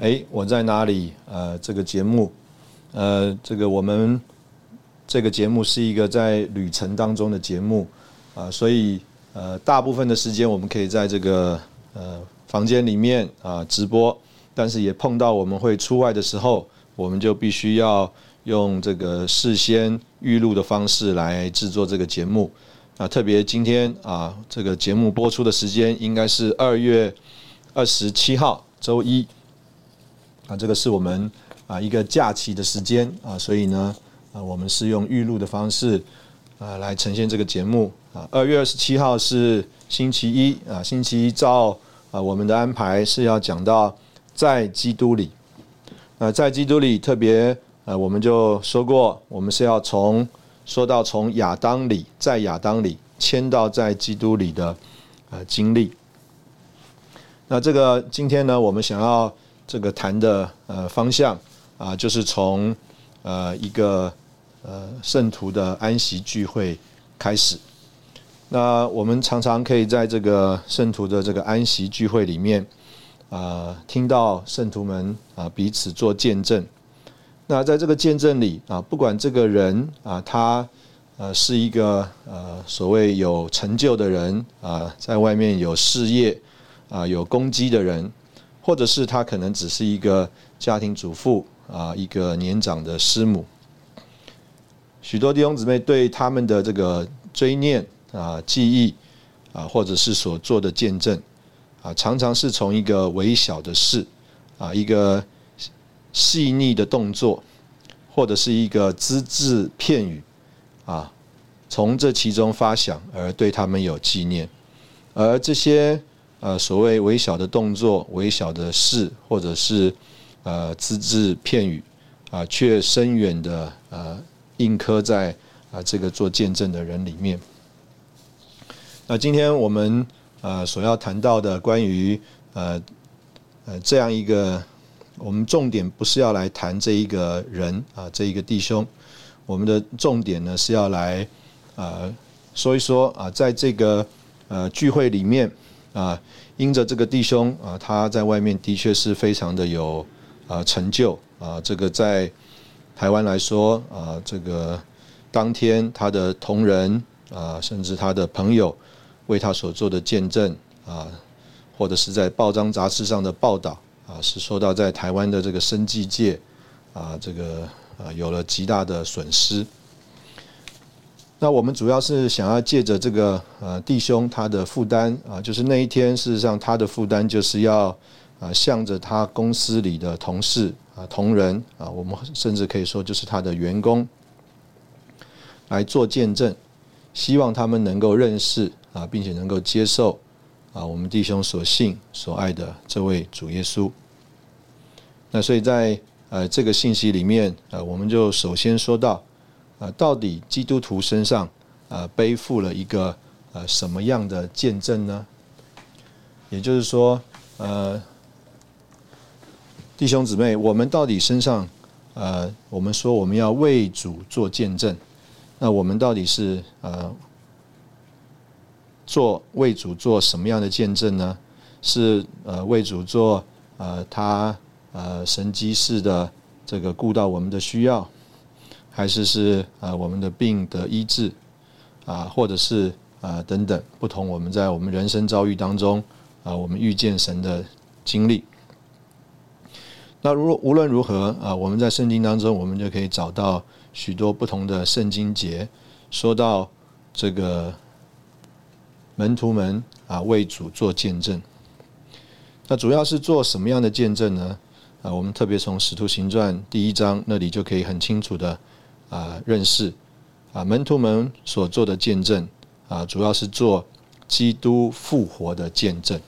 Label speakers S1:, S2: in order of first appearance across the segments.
S1: 哎，我在哪里？呃，这个节目，呃，这个我们这个节目是一个在旅程当中的节目啊，所以呃，大部分的时间我们可以在这个呃房间里面啊直播，但是也碰到我们会出外的时候，我们就必须要用这个事先预录的方式来制作这个节目啊。特别今天啊，这个节目播出的时间应该是二月二十七号周一。啊，这个是我们啊一个假期的时间啊，所以呢，啊我们是用预录的方式啊来呈现这个节目啊。二月二十七号是星期一啊，星期一照啊我们的安排是要讲到在基督里。那在基督里特别呃，我们就说过，我们是要从说到从亚当里在亚当里迁到在基督里的呃经历。那这个今天呢，我们想要。这个谈的呃方向啊，就是从呃一个呃圣徒的安息聚会开始。那我们常常可以在这个圣徒的这个安息聚会里面啊，听到圣徒们啊彼此做见证。那在这个见证里啊，不管这个人啊，他呃是一个呃所谓有成就的人啊，在外面有事业啊，有攻击的人。或者是他可能只是一个家庭主妇啊，一个年长的师母。许多弟兄姊妹对他们的这个追念啊、记忆啊，或者是所做的见证啊，常常是从一个微小的事啊，一个细腻的动作，或者是一个只字片语啊，从这其中发想而对他们有纪念，而这些。呃，所谓微小的动作、微小的事，或者是呃只字片语，啊，却深远的呃印刻在啊这个做见证的人里面。那今天我们呃所要谈到的关于呃呃这样一个，我们重点不是要来谈这一个人啊这一个弟兄，我们的重点呢是要来呃说一说啊在这个呃聚会里面。啊，因着这个弟兄啊，他在外面的确是非常的有啊成就啊。这个在台湾来说啊，这个当天他的同仁啊，甚至他的朋友为他所做的见证啊，或者是在报章杂志上的报道啊，是受到在台湾的这个生计界啊，这个啊有了极大的损失。那我们主要是想要借着这个呃弟兄他的负担啊，就是那一天事实上他的负担就是要啊向着他公司里的同事啊同仁啊，我们甚至可以说就是他的员工来做见证，希望他们能够认识啊，并且能够接受啊我们弟兄所信所爱的这位主耶稣。那所以在呃这个信息里面呃，我们就首先说到。啊，到底基督徒身上啊背负了一个呃什么样的见证呢？也就是说，呃，弟兄姊妹，我们到底身上呃，我们说我们要为主做见证，那我们到底是呃做为主做什么样的见证呢？是呃为主做呃他呃神机式的这个顾到我们的需要。还是是啊，我们的病得医治啊，或者是啊等等不同，我们在我们人生遭遇当中啊，我们遇见神的经历。那如无论如何啊，我们在圣经当中，我们就可以找到许多不同的圣经节，说到这个门徒们啊为主做见证。那主要是做什么样的见证呢？啊，我们特别从《使徒行传》第一章那里就可以很清楚的啊认识啊门徒们所做的见证啊，主要是做基督复活的见证。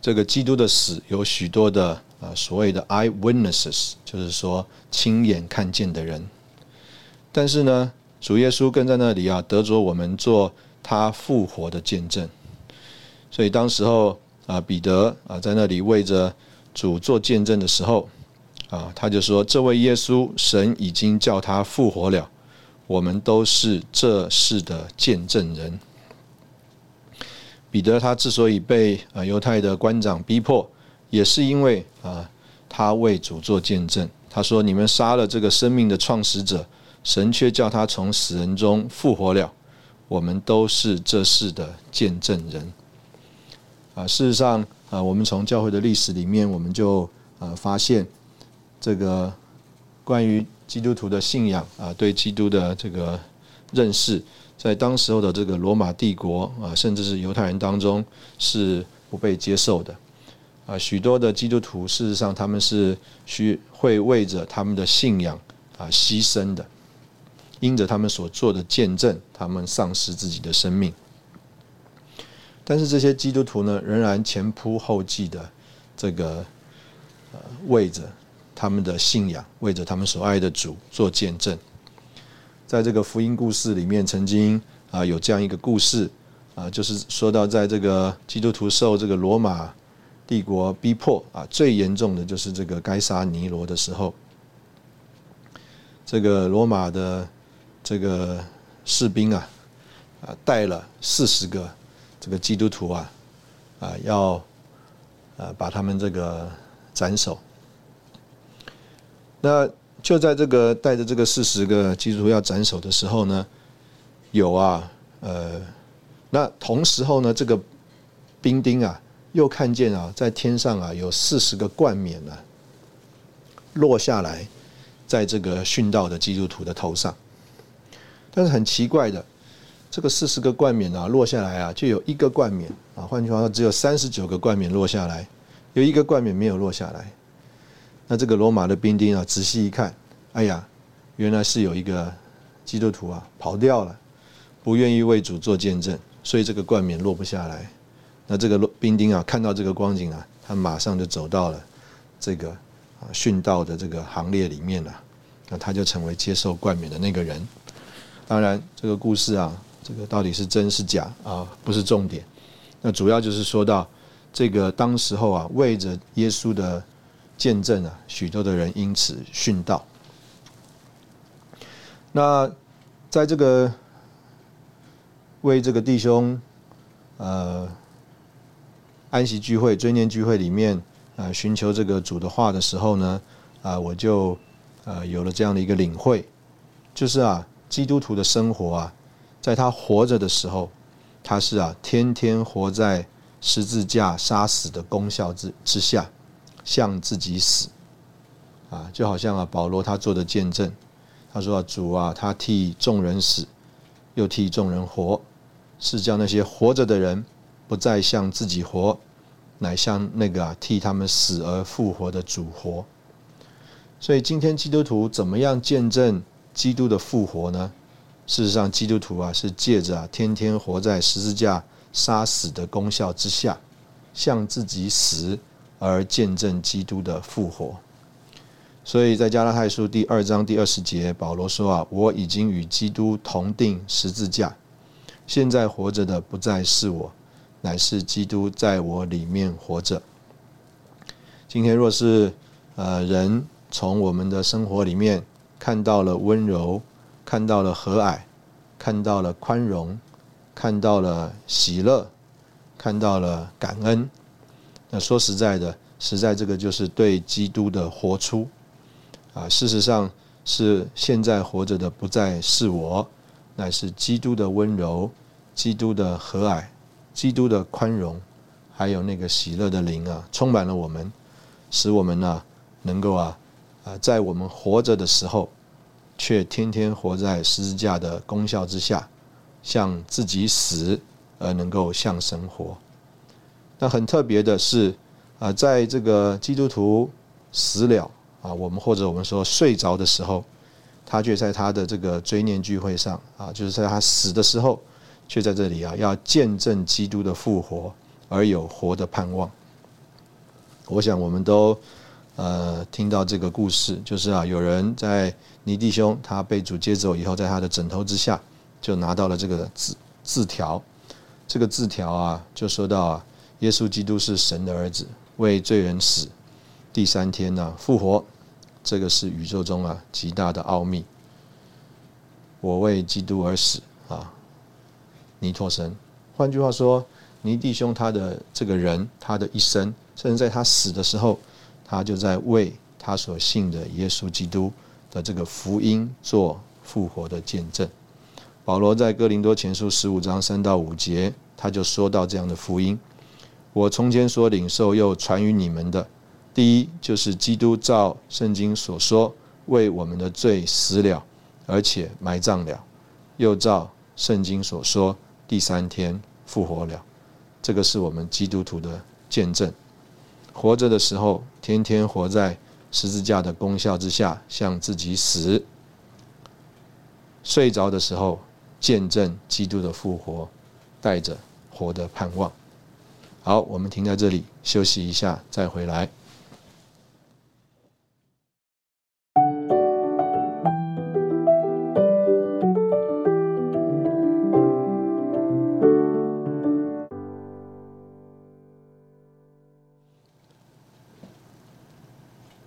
S1: 这个基督的死有许多的啊所谓的 eye witnesses，就是说亲眼看见的人。但是呢，主耶稣跟在那里啊，得着我们做他复活的见证。所以当时候啊，彼得啊在那里为着主做见证的时候啊，他就说：“这位耶稣，神已经叫他复活了，我们都是这事的见证人。”彼得他之所以被啊犹太的官长逼迫，也是因为啊他为主做见证。他说：“你们杀了这个生命的创始者，神却叫他从死人中复活了。我们都是这事的见证人。”啊，事实上啊，我们从教会的历史里面，我们就啊发现这个关于基督徒的信仰啊，对基督的这个认识。在当时候的这个罗马帝国啊，甚至是犹太人当中是不被接受的啊。许多的基督徒事实上他们是需会为着他们的信仰啊牺牲的，因着他们所做的见证，他们丧失自己的生命。但是这些基督徒呢，仍然前仆后继的这个呃为着他们的信仰，为着他们所爱的主做见证。在这个福音故事里面，曾经啊有这样一个故事啊，就是说到在这个基督徒受这个罗马帝国逼迫啊，最严重的就是这个该杀尼罗的时候，这个罗马的这个士兵啊啊带了四十个这个基督徒啊啊要啊把他们这个斩首，那。就在这个带着这个四十个基督徒要斩首的时候呢，有啊，呃，那同时候呢，这个兵丁啊，又看见啊，在天上啊，有四十个冠冕啊，落下来，在这个殉道的基督徒的头上。但是很奇怪的，这个四十个冠冕啊，落下来啊，就有一个冠冕啊，换句话说，只有三十九个冠冕落下来，有一个冠冕没有落下来。那这个罗马的兵丁啊，仔细一看，哎呀，原来是有一个基督徒啊跑掉了，不愿意为主做见证，所以这个冠冕落不下来。那这个兵丁啊，看到这个光景啊，他马上就走到了这个啊殉道的这个行列里面了。那他就成为接受冠冕的那个人。当然，这个故事啊，这个到底是真是假啊，不是重点。那主要就是说到这个当时候啊，为着耶稣的。见证啊，许多的人因此殉道。那在这个为这个弟兄呃安息聚会、追念聚会里面啊，寻求这个主的话的时候呢，啊，我就呃有了这样的一个领会，就是啊，基督徒的生活啊，在他活着的时候，他是啊，天天活在十字架杀死的功效之之下。向自己死，啊，就好像啊，保罗他做的见证，他说啊，主啊，他替众人死，又替众人活，是叫那些活着的人不再向自己活，乃向那个啊替他们死而复活的主活。所以今天基督徒怎么样见证基督的复活呢？事实上，基督徒啊是借着啊天天活在十字架杀死的功效之下，向自己死。而见证基督的复活，所以在加拉太书第二章第二十节，保罗说啊，我已经与基督同定十字架，现在活着的不再是我，乃是基督在我里面活着。今天若是呃人从我们的生活里面看到了温柔，看到了和蔼，看到了宽容，看到了喜乐，看到了感恩。那说实在的，实在这个就是对基督的活出啊。事实上是现在活着的不再是我，乃是基督的温柔、基督的和蔼、基督的宽容，还有那个喜乐的灵啊，充满了我们。使我们呢能够啊啊在我们活着的时候，却天天活在十字架的功效之下，向自己死而能够向神活。那很特别的是啊，在这个基督徒死了啊，我们或者我们说睡着的时候，他却在他的这个追念聚会上啊，就是在他死的时候，却在这里啊，要见证基督的复活，而有活的盼望。我想我们都呃听到这个故事，就是啊，有人在尼弟兄他被主接走以后，在他的枕头之下就拿到了这个字字条，这个字条啊，就说到啊，耶稣基督是神的儿子，为罪人死，第三天呢复活，这个是宇宙中啊极大的奥秘。我为基督而死啊，尼托神。换句话说，尼弟兄他的这个人，他的一生。甚至在他死的时候，他就在为他所信的耶稣基督的这个福音做复活的见证。保罗在哥林多前书十五章三到五节，他就说到这样的福音：我从前所领受又传于你们的，第一就是基督照圣经所说，为我们的罪死了，而且埋葬了；又照圣经所说，第三天复活了。这个是我们基督徒的见证。活着的时候，天天活在十字架的功效之下，向自己死；睡着的时候，见证基督的复活，带着活的盼望。好，我们停在这里休息一下，再回来。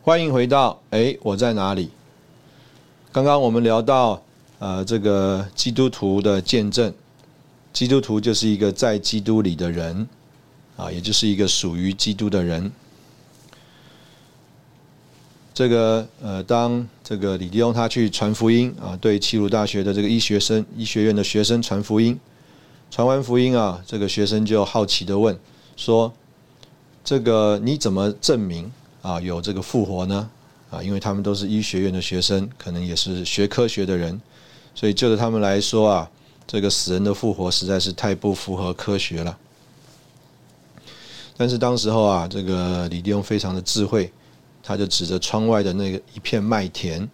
S1: 欢迎回到哎，我在哪里？刚刚我们聊到呃，这个基督徒的见证，基督徒就是一个在基督里的人啊，也就是一个属于基督的人。这个呃，当这个李迪翁他去传福音啊，对齐鲁大学的这个医学生、医学院的学生传福音，传完福音啊，这个学生就好奇的问说：“这个你怎么证明？”啊，有这个复活呢？啊，因为他们都是医学院的学生，可能也是学科学的人，所以就着他们来说啊，这个死人的复活实在是太不符合科学了。但是当时候啊，这个李弟兄非常的智慧，他就指着窗外的那个一片麦田，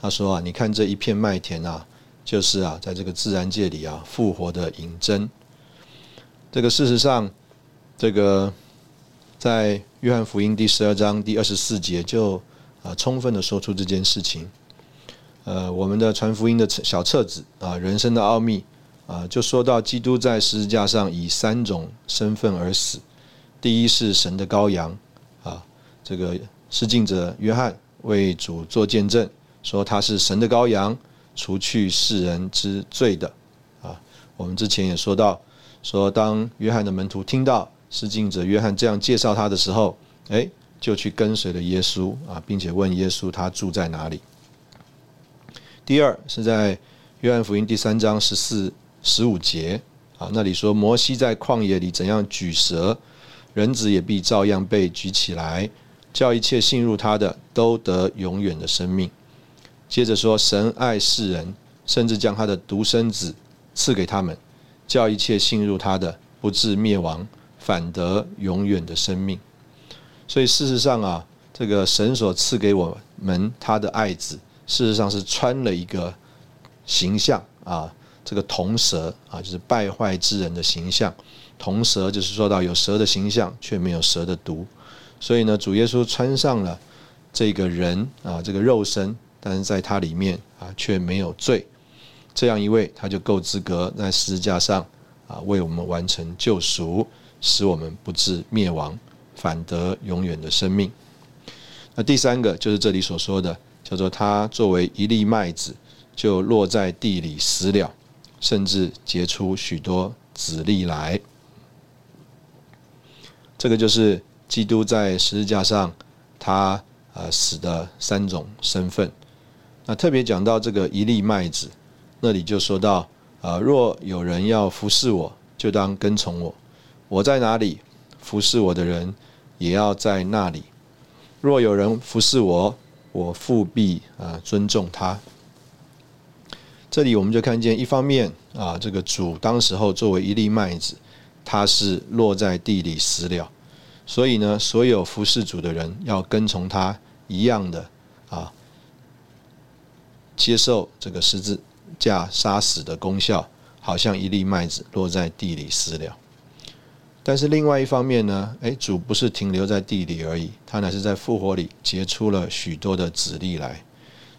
S1: 他说啊，你看这一片麦田啊，就是啊，在这个自然界里啊，复活的引针。这个事实上，这个。在约翰福音第十二章第二十四节，就啊充分的说出这件事情。呃，我们的传福音的小册子啊，人生的奥秘啊，就说到基督在十字架上以三种身份而死。第一是神的羔羊啊，这个施敬者约翰为主做见证，说他是神的羔羊，除去世人之罪的啊。我们之前也说到，说当约翰的门徒听到。施敬者约翰这样介绍他的时候，哎，就去跟随了耶稣啊，并且问耶稣他住在哪里。第二是在约翰福音第三章十四、十五节啊，那里说摩西在旷野里怎样举蛇，人子也必照样被举起来，叫一切信入他的都得永远的生命。接着说神爱世人，甚至将他的独生子赐给他们，叫一切信入他的不至灭亡。反得永远的生命，所以事实上啊，这个神所赐给我们他的爱子，事实上是穿了一个形象啊，这个铜蛇啊，就是败坏之人的形象。铜蛇就是说到有蛇的形象，却没有蛇的毒。所以呢，主耶稣穿上了这个人啊，这个肉身，但是在他里面啊，却没有罪。这样一位，他就够资格在十字架上啊，为我们完成救赎。使我们不致灭亡，反得永远的生命。那第三个就是这里所说的，叫做他作为一粒麦子，就落在地里死了，甚至结出许多籽粒来。这个就是基督在十字架上他呃死的三种身份。那特别讲到这个一粒麦子，那里就说到啊，若有人要服侍我，就当跟从我。我在哪里服侍我的人，也要在那里。若有人服侍我，我复必啊尊重他。这里我们就看见，一方面啊，这个主当时候作为一粒麦子，它是落在地里死了，所以呢，所有服侍主的人要跟从他一样的啊，接受这个十字架杀死的功效，好像一粒麦子落在地里死了。但是另外一方面呢，诶，主不是停留在地里而已，他乃是在复活里结出了许多的子粒来。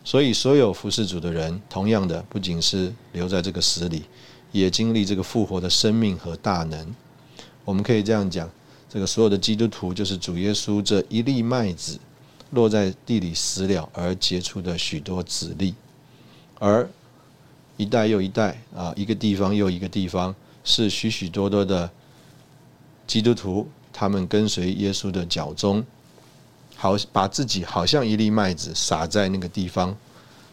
S1: 所以，所有服侍主的人，同样的，不仅是留在这个死里，也经历这个复活的生命和大能。我们可以这样讲：，这个所有的基督徒，就是主耶稣这一粒麦子落在地里死了而结出的许多子粒，而一代又一代啊，一个地方又一个地方，是许许多多的基督徒，他们跟随耶稣的脚中。好，把自己好像一粒麦子撒在那个地方，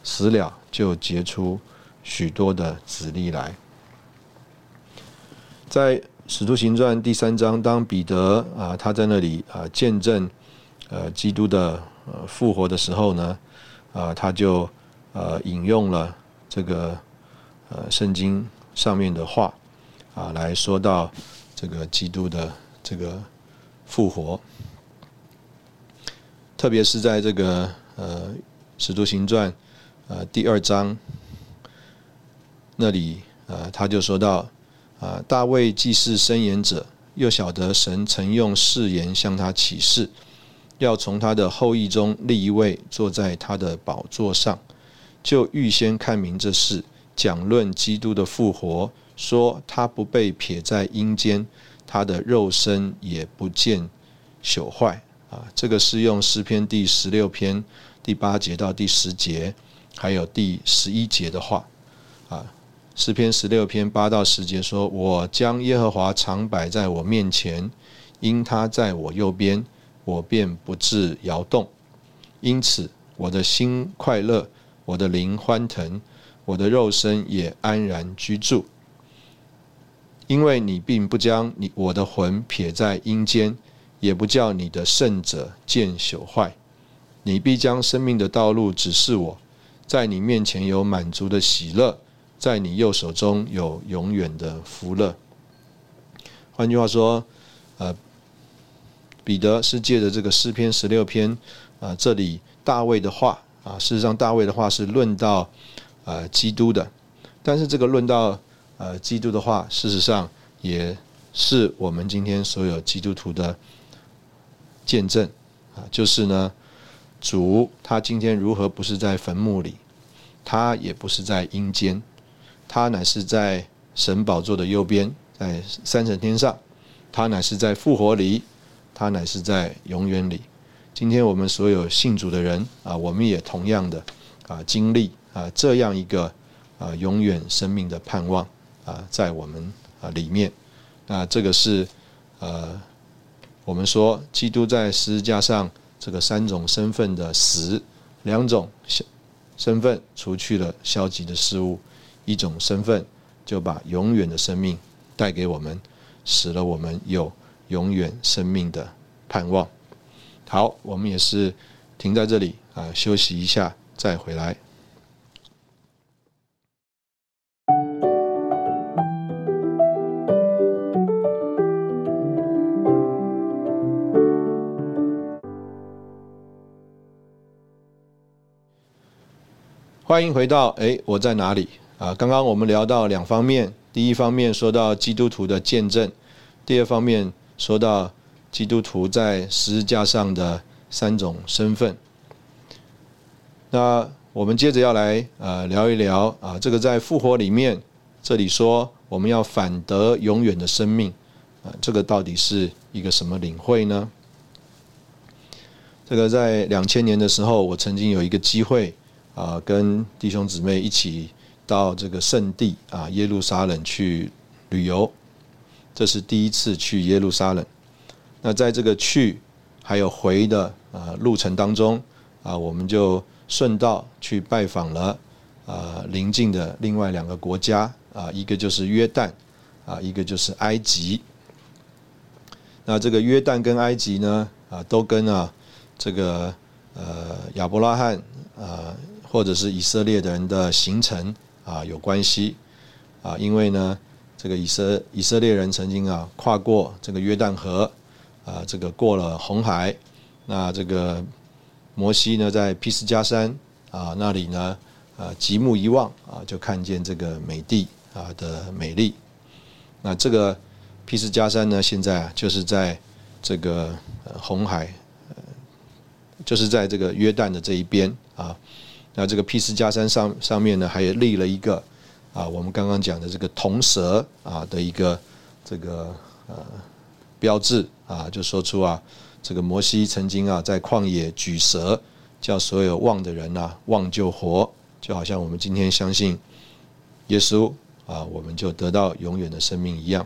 S1: 死了就结出许多的籽粒来。在《使徒行传》第三章，当彼得啊他在那里啊见证呃基督的呃复活的时候呢，啊他就呃引用了这个呃圣经上面的话啊来说到这个基督的这个复活。特别是在这个呃《使徒行传》呃第二章那里，呃，他就说到啊，大卫既是申言者，又晓得神曾用誓言向他启示，要从他的后裔中立一位坐在他的宝座上，就预先看明这事，讲论基督的复活，说他不被撇在阴间，他的肉身也不见朽坏。啊，这个是用诗篇第十六篇第八节到第十节，还有第十一节的话。啊，诗篇十六篇八到十节说：“我将耶和华常摆在我面前，因他在我右边，我便不致摇动。因此，我的心快乐，我的灵欢腾，我的肉身也安然居住。因为你并不将你我的魂撇在阴间。”也不叫你的圣者见朽坏，你必将生命的道路指示我，在你面前有满足的喜乐，在你右手中有永远的福乐。换句话说，呃，彼得是借着这个诗篇十六篇啊，这里大卫的话啊，事实上大卫的话是论到呃基督的，但是这个论到呃基督的话，事实上也是我们今天所有基督徒的。见证啊，就是呢，主他今天如何不是在坟墓里，他也不是在阴间，他乃是在神宝座的右边，在三层天上，他乃是在复活里，他乃是在永远里。今天我们所有信主的人啊，我们也同样的啊经历啊这样一个啊永远生命的盼望啊在我们啊里面，那这个是呃。我们说，基督在十字架上这个三种身份的死，两种身份除去了消极的事物，一种身份就把永远的生命带给我们，使了我们有永远生命的盼望。好，我们也是停在这里啊，休息一下，再回来。欢迎回到哎，我在哪里啊？刚刚我们聊到两方面，第一方面说到基督徒的见证，第二方面说到基督徒在十字架上的三种身份。那我们接着要来呃聊一聊啊，这个在复活里面，这里说我们要反得永远的生命啊，这个到底是一个什么领会呢？这个在两千年的时候，我曾经有一个机会。啊，跟弟兄姊妹一起到这个圣地啊耶路撒冷去旅游，这是第一次去耶路撒冷。那在这个去还有回的啊路程当中啊，我们就顺道去拜访了啊邻近的另外两个国家啊，一个就是约旦啊，一个就是埃及。那这个约旦跟埃及呢啊，都跟啊这个呃亚伯拉罕啊，或者是以色列的人的行程啊有关系啊，因为呢，这个以色以色列人曾经啊跨过这个约旦河啊，这个过了红海，那这个摩西呢在毗斯加山啊那里呢啊极目一望啊，就看见这个美地啊的美丽。那这个毗斯加山呢，现在啊就是在这个红海。就是在这个约旦的这一边啊，那这个 P 四加三上上面呢，还立了一个啊，我们刚刚讲的这个铜蛇啊的一个这个呃标志啊，就说出啊，这个摩西曾经啊在旷野举蛇，叫所有望的人呐望就活，就好像我们今天相信耶稣啊，我们就得到永远的生命一样。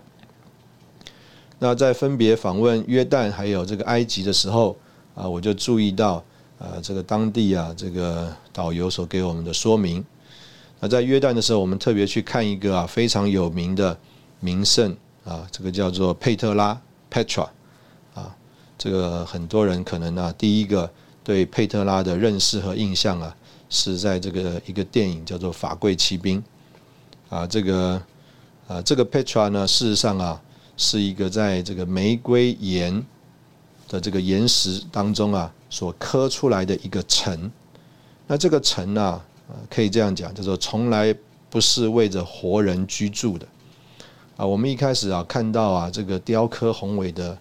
S1: 那在分别访问约旦还有这个埃及的时候。啊，我就注意到，啊，这个当地啊，这个导游所给我们的说明。那在约旦的时候，我们特别去看一个啊非常有名的名胜啊，这个叫做佩特拉 （Petra） 啊，这个很多人可能啊，第一个对佩特拉的认识和印象啊，是在这个一个电影叫做《法柜骑兵》啊，这个啊，这个 Petra 呢，事实上啊，是一个在这个玫瑰岩。的这个岩石当中啊，所刻出来的一个城，那这个城啊，可以这样讲，叫做从来不是为着活人居住的啊。我们一开始啊，看到啊，这个雕刻宏伟的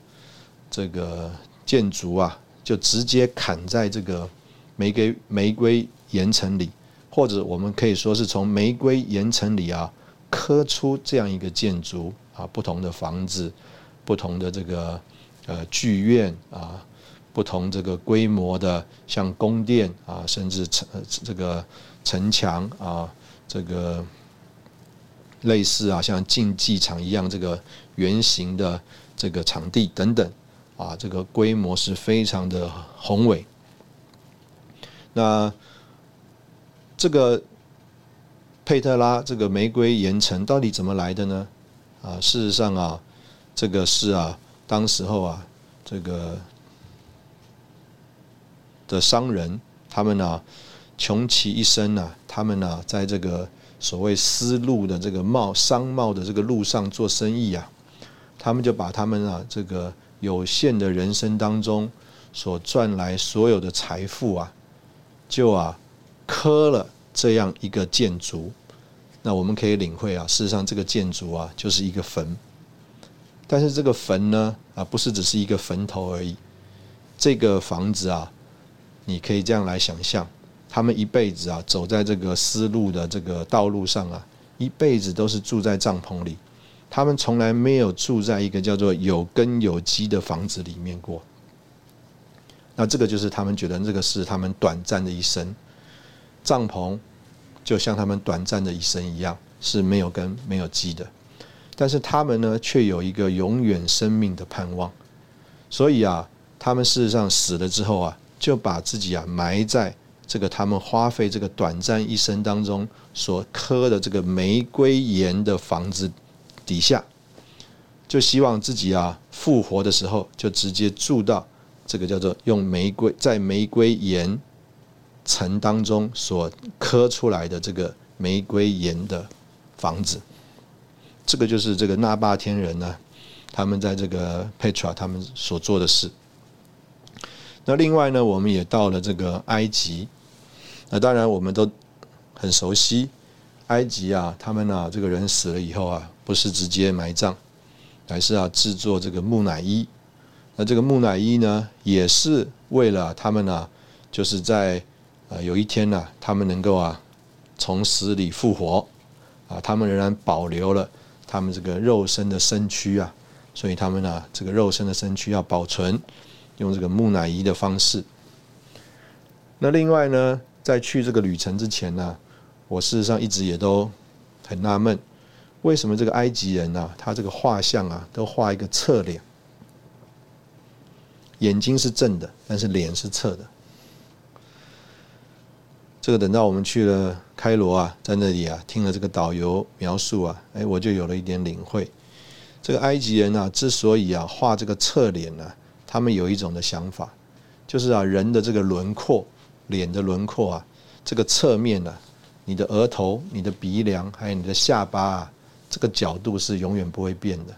S1: 这个建筑啊，就直接砍在这个玫瑰玫瑰岩层里，或者我们可以说是从玫瑰岩层里啊，刻出这样一个建筑啊，不同的房子，不同的这个。呃，剧院啊，不同这个规模的，像宫殿啊，甚至城这个城墙啊，这个类似啊，像竞技场一样这个圆形的这个场地等等啊，这个规模是非常的宏伟。那这个佩特拉这个玫瑰岩城到底怎么来的呢？啊，事实上啊，这个是啊。当时候啊，这个的商人，他们呢，穷其一生呢，他们呢，在这个所谓丝路的这个贸商贸的这个路上做生意啊，他们就把他们啊这个有限的人生当中所赚来所有的财富啊，就啊刻了这样一个建筑。那我们可以领会啊，事实上这个建筑啊，就是一个坟。但是这个坟呢，啊，不是只是一个坟头而已。这个房子啊，你可以这样来想象：他们一辈子啊，走在这个丝路的这个道路上啊，一辈子都是住在帐篷里。他们从来没有住在一个叫做有根有基的房子里面过。那这个就是他们觉得这个是他们短暂的一生。帐篷就像他们短暂的一生一样，是没有根没有基的。但是他们呢，却有一个永远生命的盼望，所以啊，他们事实上死了之后啊，就把自己啊埋在这个他们花费这个短暂一生当中所刻的这个玫瑰岩的房子底下，就希望自己啊复活的时候，就直接住到这个叫做用玫瑰在玫瑰岩层当中所刻出来的这个玫瑰岩的房子。这个就是这个纳巴天人呢，他们在这个 Petra 他们所做的事。那另外呢，我们也到了这个埃及。那当然我们都很熟悉埃及啊，他们啊这个人死了以后啊，不是直接埋葬，而是啊制作这个木乃伊。那这个木乃伊呢，也是为了他们呢，就是在呃有一天呢，他们能够啊从死里复活啊，他们仍然保留了。他们这个肉身的身躯啊，所以他们呢，这个肉身的身躯要保存，用这个木乃伊的方式。那另外呢，在去这个旅程之前呢，我事实上一直也都很纳闷，为什么这个埃及人呢，他这个画像啊，都画一个侧脸，眼睛是正的，但是脸是侧的。这个等到我们去了开罗啊，在那里啊，听了这个导游描述啊，哎，我就有了一点领会。这个埃及人啊，之所以啊画这个侧脸呢，他们有一种的想法，就是啊，人的这个轮廓，脸的轮廓啊，这个侧面呢，你的额头、你的鼻梁还有你的下巴啊，这个角度是永远不会变的。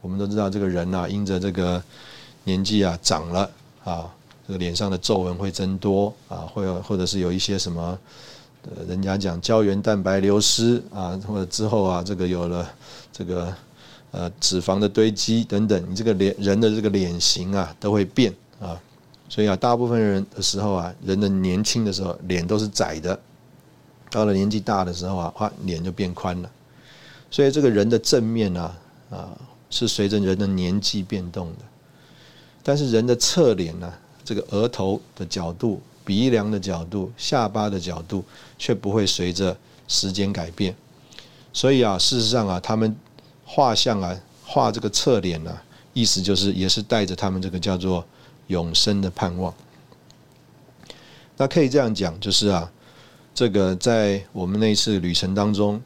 S1: 我们都知道，这个人啊，因着这个年纪啊长了啊，这个脸上的皱纹会增多啊，会或者是有一些什么，呃，人家讲胶原蛋白流失啊，或者之后啊，这个有了这个呃脂肪的堆积等等，你这个脸人的这个脸型啊都会变啊，所以啊，大部分人的时候啊，人的年轻的时候脸都是窄的，到了年纪大的时候啊，哇，脸就变宽了，所以这个人的正面啊啊。是随着人的年纪变动的，但是人的侧脸呢，这个额头的角度、鼻梁的角度、下巴的角度，却不会随着时间改变。所以啊，事实上啊，他们画像啊，画这个侧脸呢，意思就是也是带着他们这个叫做永生的盼望。那可以这样讲，就是啊，这个在我们那次旅程当中。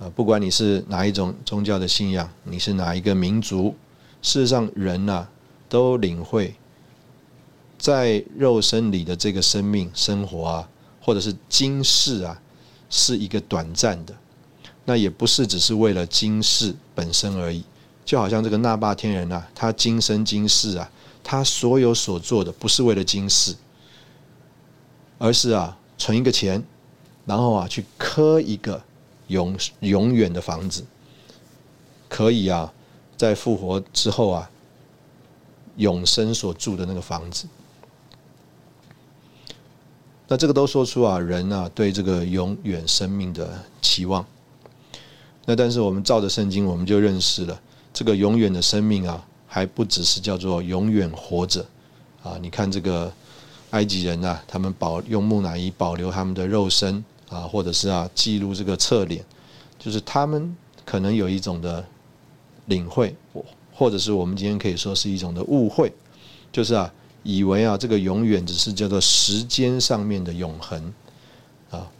S1: 啊，不管你是哪一种宗教的信仰，你是哪一个民族，事实上人呐，都领会在肉身里的这个生命生活啊，或者是今世啊，是一个短暂的。那也不是只是为了今世本身而已。就好像这个那霸天人啊，他今生今世啊，他所有所做的不是为了今世，而是啊存一个钱，然后啊去磕一个。永永远的房子，可以啊，在复活之后啊，永生所住的那个房子。那这个都说出啊，人啊对这个永远生命的期望。那但是我们照着圣经，我们就认识了这个永远的生命啊，还不只是叫做永远活着啊。你看这个埃及人啊，他们保用木乃伊保留他们的肉身。啊，或者是啊，记录这个侧脸，就是他们可能有一种的领会，或者是我们今天可以说是一种的误会，就是啊，以为啊，这个永远只是叫做时间上面的永恒啊。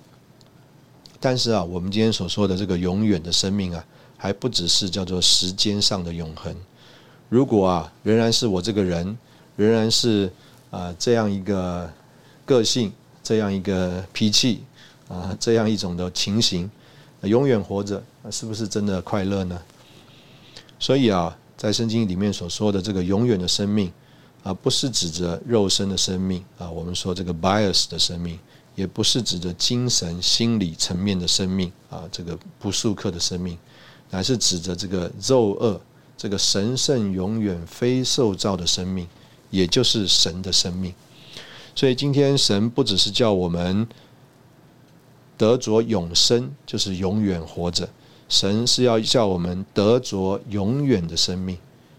S1: 但是啊，我们今天所说的这个永远的生命啊，还不只是叫做时间上的永恒。如果啊，仍然是我这个人，仍然是啊这样一个个性，这样一个脾气。啊，这样一种的情形，永远活着，那是不是真的快乐呢？所以啊，在圣经里面所说的这个永远的生命啊，不是指着肉身的生命啊，我们说这个 bias 的生命，也不是指着精神心理层面的生命啊，这个不速克的生命，乃是指着这个肉恶这个神圣永远非受造的生命，也就是神的生命。所以今天神不只是叫我们。得着永生就是永远活着，神是要叫我们得着永远的生命，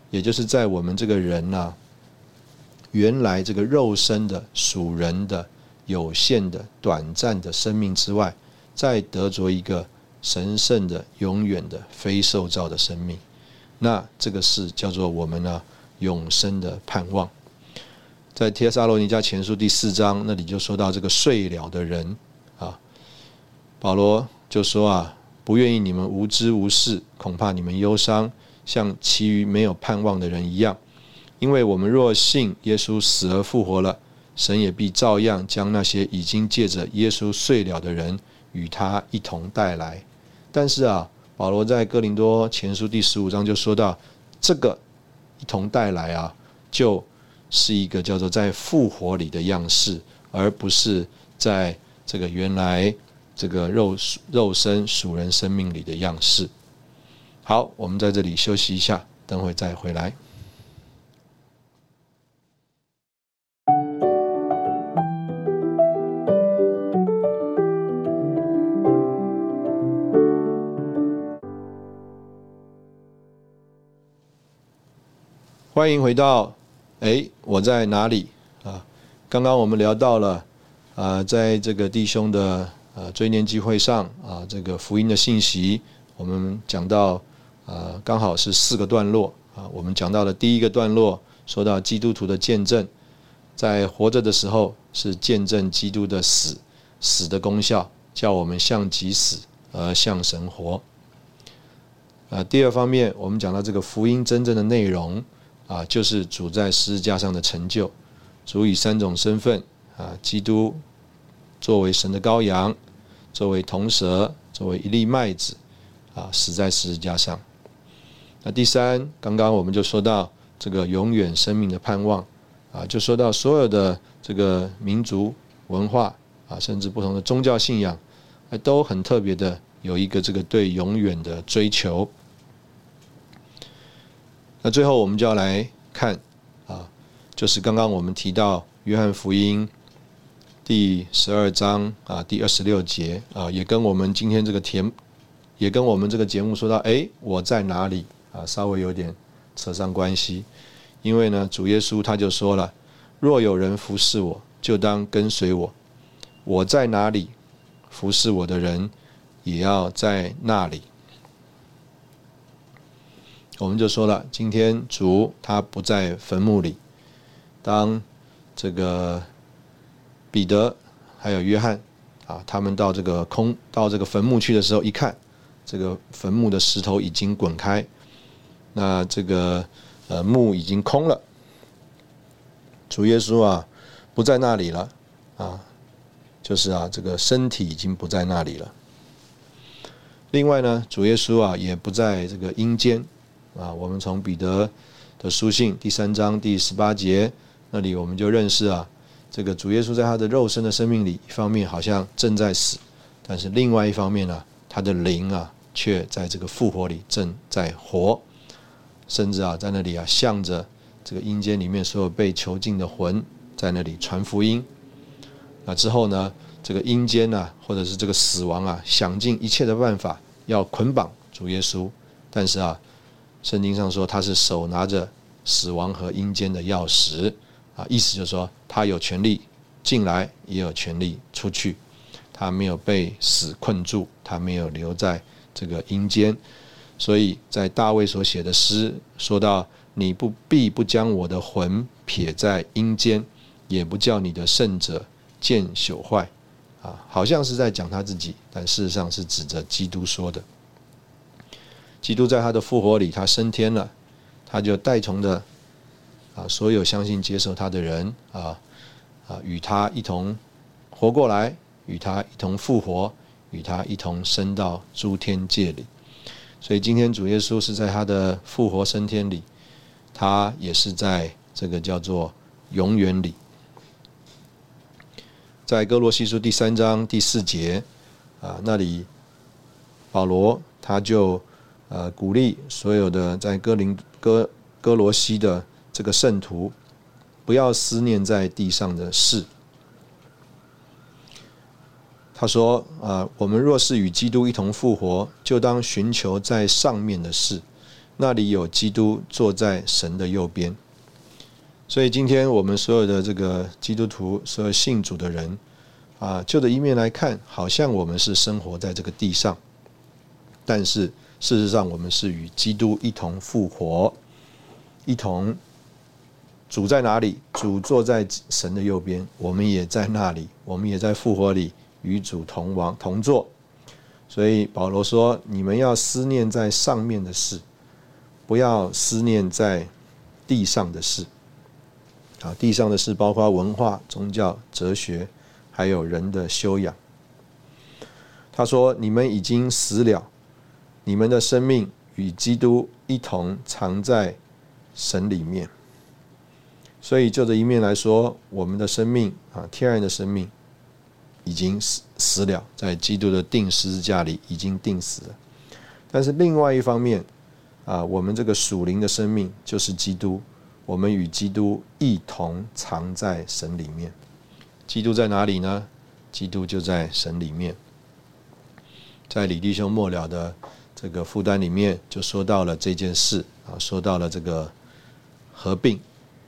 S1: 也就是在我们这个人呐，原来这个肉身的属人的有限的短暂的生命之外，再得着一个神圣的永远的非受造的生命，那这个是叫做我们呢永生的盼望。在帖撒罗尼迦前书第四章那里就说到这个睡了的人啊。保罗就说啊，不愿意你们无知无事，恐怕你们忧伤，像其余没有盼望的人一样。因为我们若信耶稣死而复活了，神也必照样将那些已经借着耶稣睡了的人与他一同带来。但是啊，保罗在哥林多前书第十五章就说到，这个一同带来啊，就是一个叫做在复活里的样式，而不是在这个原来。这个肉肉身属人生命里的样式。好，我们在这里休息一下，等会再回来。欢迎回到，哎，我在哪里啊？刚刚我们聊到了，啊，在这个弟兄的。呃，追念聚会上啊，这个福音的信息，我们讲到，呃，刚好是四个段落啊。我们讲到了第一个段落，说到基督徒的见证，在活着的时候是见证基督的死，死的功效，叫我们像己死而像神活。啊，第二方面，我们讲到这个福音真正的内容啊，就是主在十字架上的成就，主以三种身份啊，基督作为神的羔羊，作为铜蛇，作为一粒麦子啊，死在十字架上。那第三，刚刚我们就说到这个永远生命的盼望啊，就说到所有的这个民族文化啊，甚至不同的宗教信仰，都很特别的有一个这个对永远的追求。那最后我们就要来看啊，就是刚刚我们提到约翰福音第十二章啊第二十六节啊，也跟我们今天这个题，也跟我们这个节目说到，哎，我在哪里啊？稍微有点扯上关系，因为呢，主耶稣他就说了，若有人服侍我，就当跟随我；我在哪里，服侍我的人也要在那里。我们就说了，今天主他不在坟墓里。当这个彼得还有约翰啊，他们到这个空到这个坟墓去的时候，一看，这个坟墓的石头已经滚开，那这个呃墓已经空了。主耶稣啊不在那里了啊，就是啊这个身体已经不在那里了。另外呢，主耶稣啊也不在这个阴间。啊，我们从彼得的书信第三章第十八节那里，我们就认识啊，这个主耶稣在他的肉身的生命里，一方面好像正在死，但是另外一方面呢，他的灵啊，却在这个复活里正在活，甚至啊，在那里啊，向着这个阴间里面所有被囚禁的魂，在那里传福音。那之后呢，这个阴间呢，或者是这个死亡啊，想尽一切的办法要捆绑主耶稣，但是啊。圣经上说他是手拿着死亡和阴间的钥匙啊，意思就是说他有权利进来，也有权利出去。他没有被死困住，他没有留在这个阴间。所以在大卫所写的诗说到：“你不必不将我的魂撇在阴间，也不叫你的圣者见朽坏。”啊，好像是在讲他自己，但事实上是指着基督说的。基督在他的复活里，他升天了，他就带从的啊，所有相信接受他的人啊啊，与他一同活过来，与他一同复活，与他一同升到诸天界里。所以今天主耶稣是在他的复活升天里，他也是在这个叫做永远里。在哥罗西书第三章第四节啊，那里保罗他就。呃，鼓励所有的在哥林哥哥罗西的这个圣徒，不要思念在地上的事。他说：“啊，我们若是与基督一同复活，就当寻求在上面的事，那里有基督坐在神的右边。”所以，今天我们所有的这个基督徒，所有信主的人，啊，就的一面来看，好像我们是生活在这个地上，但是。事实上，我们是与基督一同复活，一同主在哪里？主坐在神的右边，我们也在那里，我们也在复活里与主同王同坐。所以保罗说：“你们要思念在上面的事，不要思念在地上的事。”啊，地上的事包括文化、宗教、哲学，还有人的修养。他说：“你们已经死了。”你们的生命与基督一同藏在神里面，所以就这一面来说，我们的生命啊，天然的生命已经死死了，在基督的定十字架里已经定死了。但是另外一方面啊，我们这个属灵的生命就是基督，我们与基督一同藏在神里面。基督在哪里呢？基督就在神里面，在李弟兄末了的。这个负担里面就说到了这件事啊，说到了这个合并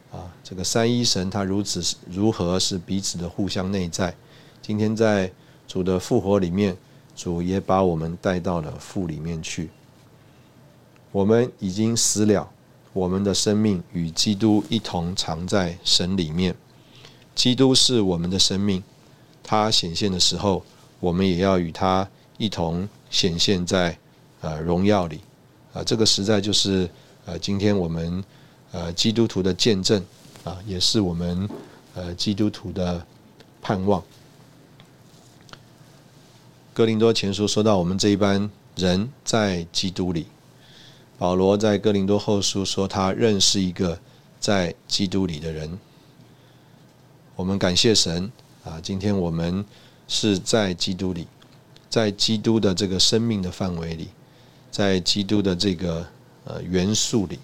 S1: 啊，这个三一神他如此如何是彼此的互相内在。今天在主的复活里面，主也把我们带到了父里面去。我们已经死了，我们的生命与基督一同藏在神里面。基督是我们的生命，他显现的时候，我们也要与他一同显现在。呃，荣耀里，啊，这个实在就是呃，今天我们呃基督徒的见证啊，也是我们呃基督徒的盼望。哥林多前书说到，我们这一班人在基督里。保罗在哥林多后书说，他认识一个在基督里的人。我们感谢神啊！今天我们是在基督里，在基督的这个生命的范围里，在基督的这个呃元素里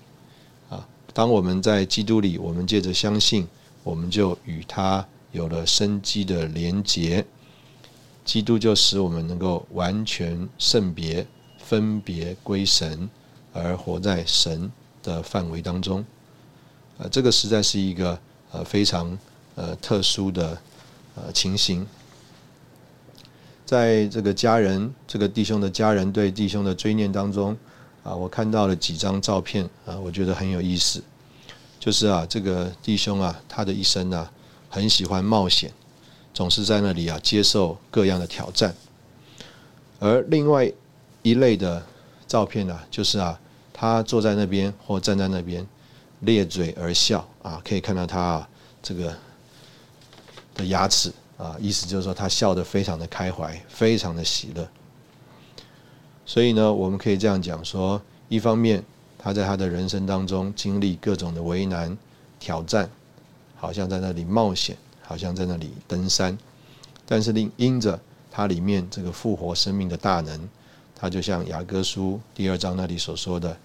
S1: 啊。当我们在基督里，我们借着相信，我们就与他有了生机的连结。基督就使我们能够完全圣别、分别归神。而活在神的范围当中，呃，这个实在是一个呃非常呃特殊的呃情形。在这个家人，这个弟兄的家人对弟兄的追念当中，啊，我看到了几张照片啊，我觉得很有意思。就是啊，这个弟兄啊，他的一生呢，很喜欢冒险，总是在那里啊接受各样的挑战。而另外一类的照片呢，就是啊。他坐在那边或站在那边，咧嘴而笑啊，可以看到他啊这个的牙齿啊，意思就是说他笑得非常的开怀，非常的喜乐。所以呢，我们可以这样讲说：一方面他在他的人生当中经历各种的为难挑战，好像在那里冒险，好像在那里登山；但是另因着他里面这个复活生命的大能。他就像雅各书第二章那里所说的，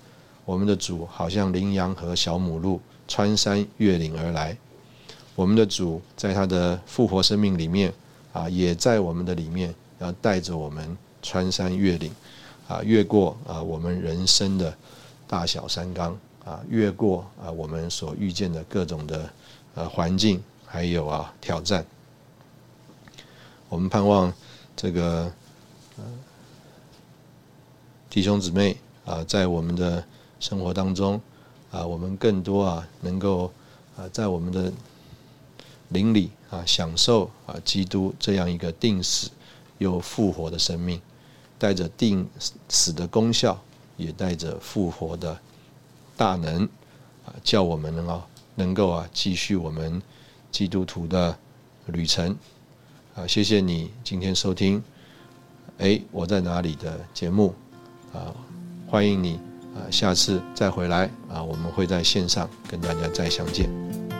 S1: 我们的主好像羚羊和小母鹿穿山越岭而来。我们的主在他的复活生命里面啊，也在我们的里面，要带着我们穿山越岭，啊，越过啊我们人生的大小山冈啊，越过啊我们所遇见的各种的呃环境，还有啊挑战。我们盼望这个。弟兄姊妹啊，在我们的生活当中啊，我们更多啊，能够啊，在我们的邻里啊，享受啊，基督这样一个定死又复活的生命，带着定死的功效，也带着复活的大能啊，叫我们能够能够啊，继续我们基督徒的旅程啊。谢谢你今天收听，哎，我在哪里的节目。啊，欢迎你啊，下次再回来啊，我们会在线上跟大家再相见。